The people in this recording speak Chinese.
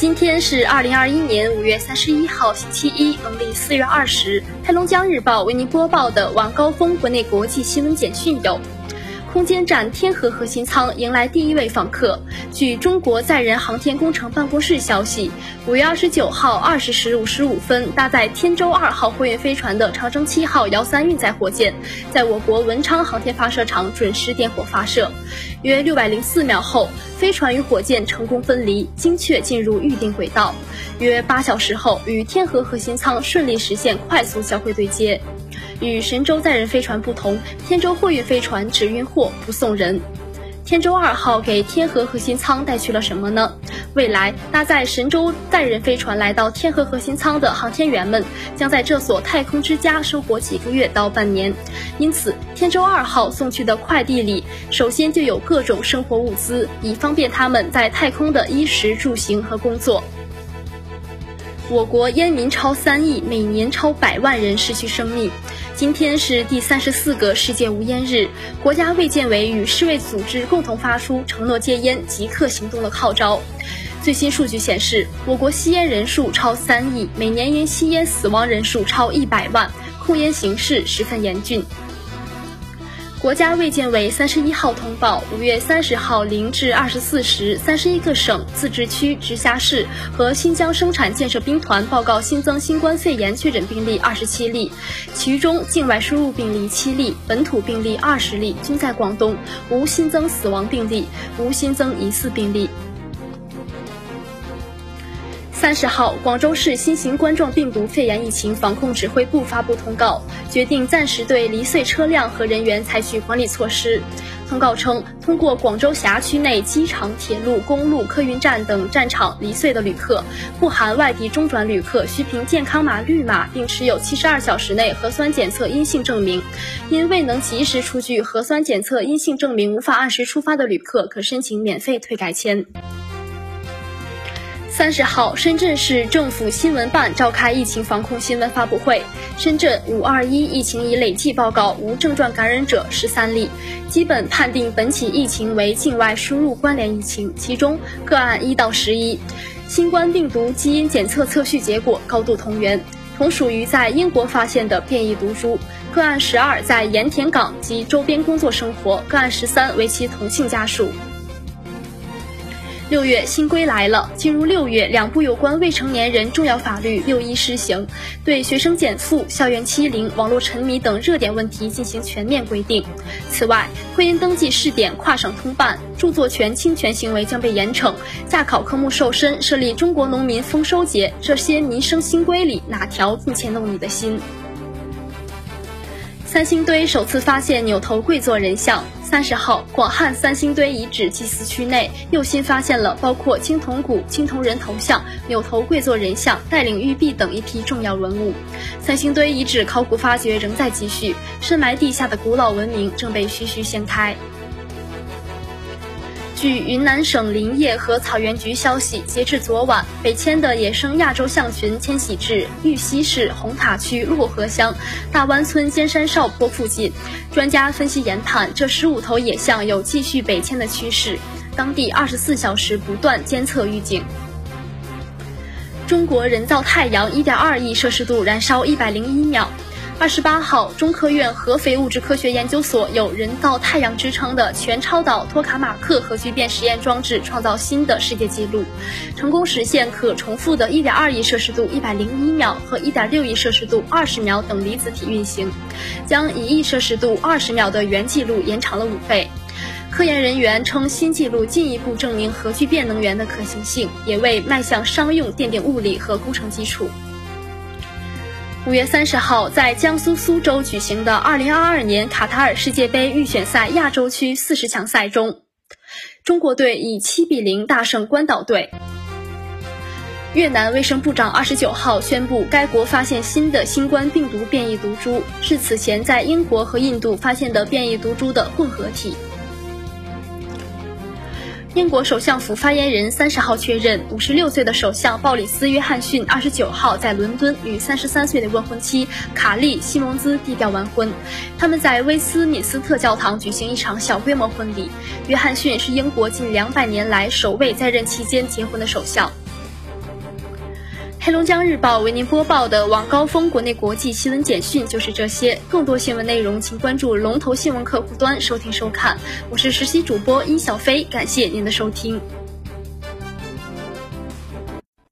今天是二零二一年五月三十一号，星期一，农历四月二十。黑龙江日报为您播报的晚高峰国内国际新闻简讯有。空间站天河核心舱迎来第一位访客。据中国载人航天工程办公室消息，五月二十九号二十时五十五分，搭载天舟二号货运飞船的长征七号遥三运载火箭，在我国文昌航天发射场准时点火发射。约六百零四秒后，飞船与火箭成功分离，精确进入预定轨道。约八小时后，与天河核心舱顺利实现快速交会对接。与神舟载人飞船不同，天舟货运飞船只运货不送人。天舟二号给天河核心舱带去了什么呢？未来搭载神舟载人飞船来到天河核心舱的航天员们，将在这所太空之家生活几个月到半年。因此，天舟二号送去的快递里，首先就有各种生活物资，以方便他们在太空的衣食住行和工作。我国烟民超三亿，每年超百万人失去生命。今天是第三十四个世界无烟日，国家卫健委与世卫组织共同发出承诺戒烟、即刻行动的号召。最新数据显示，我国吸烟人数超三亿，每年因吸烟死亡人数超一百万，控烟形势十分严峻。国家卫健委三十一号通报，五月三十号零至二十四时，三十一个省、自治区、直辖市和新疆生产建设兵团报告新增新冠肺炎确诊病例二十七例，其中境外输入病例七例，本土病例二十例，均在广东，无新增死亡病例，无新增疑似病例。三十号，广州市新型冠状病毒肺炎疫情防控指挥部发布通告，决定暂时对离穗车辆和人员采取管理措施。通告称，通过广州辖区内机场、铁路、公路、客运站等站场离穗的旅客（不含外地中转旅客）需凭健康码绿码，并持有七十二小时内核酸检测阴性证明。因未能及时出具核酸检测阴性证明，无法按时出发的旅客，可申请免费退改签。三十号，深圳市政府新闻办召开疫情防控新闻发布会。深圳五二一疫情已累计报告无症状感染者十三例，基本判定本起疫情为境外输入关联疫情，其中个案一到十一，新冠病毒基因检测测序结果高度同源，同属于在英国发现的变异毒株。个案十二在盐田港及周边工作生活，个案十三为其同性家属。六月新规来了，进入六月，两部有关未成年人重要法律六一施行，对学生减负、校园欺凌、网络沉迷等热点问题进行全面规定。此外，婚姻登记试点跨省通办，著作权侵权行为将被严惩，驾考科目瘦身，设立中国农民丰收节，这些民生新规里哪条更牵动你的心？三星堆首次发现扭头跪坐人像。三十号，广汉三星堆遗址祭祀区内又新发现了包括青铜鼓、青铜人头像、扭头跪坐人像、带领玉璧等一批重要文物。三星堆遗址考古发掘仍在继续，深埋地下的古老文明正被徐徐掀开。据云南省林业和草原局消息，截至昨晚，北迁的野生亚洲象群迁徙至玉溪市红塔区洛河乡大湾村尖山哨坡附近。专家分析研判，这十五头野象有继续北迁的趋势。当地二十四小时不断监测预警。中国人造太阳一点二亿摄氏度燃烧一百零一秒。二十八号，中科院合肥物质科学研究所有“人造太阳”之称的全超导托卡马克核聚变实验装置创造新的世界纪录，成功实现可重复的1.2亿摄氏度101秒和1.6亿摄氏度20秒等离子体运行，将1亿摄氏度20秒的原纪录延长了五倍。科研人员称，新纪录进一步证明核聚变能源的可行性，也为迈向商用奠定物理和工程基础。五月三十号，在江苏苏州举行的二零二二年卡塔尔世界杯预选赛亚洲区四十强赛中，中国队以七比零大胜关岛队。越南卫生部长二十九号宣布，该国发现新的新冠病毒变异毒株，是此前在英国和印度发现的变异毒株的混合体。英国首相府发言人三十号确认，五十六岁的首相鲍里斯·约翰逊二十九号在伦敦与三十三岁的未婚妻卡莉·西蒙兹低调完婚。他们在威斯敏斯特教堂举行一场小规模婚礼。约翰逊是英国近两百年来首位在任期间结婚的首相。黑龙江日报为您播报的晚高峰国内国际新闻简讯就是这些。更多新闻内容，请关注龙头新闻客户端收听收看。我是实习主播殷小飞，感谢您的收听。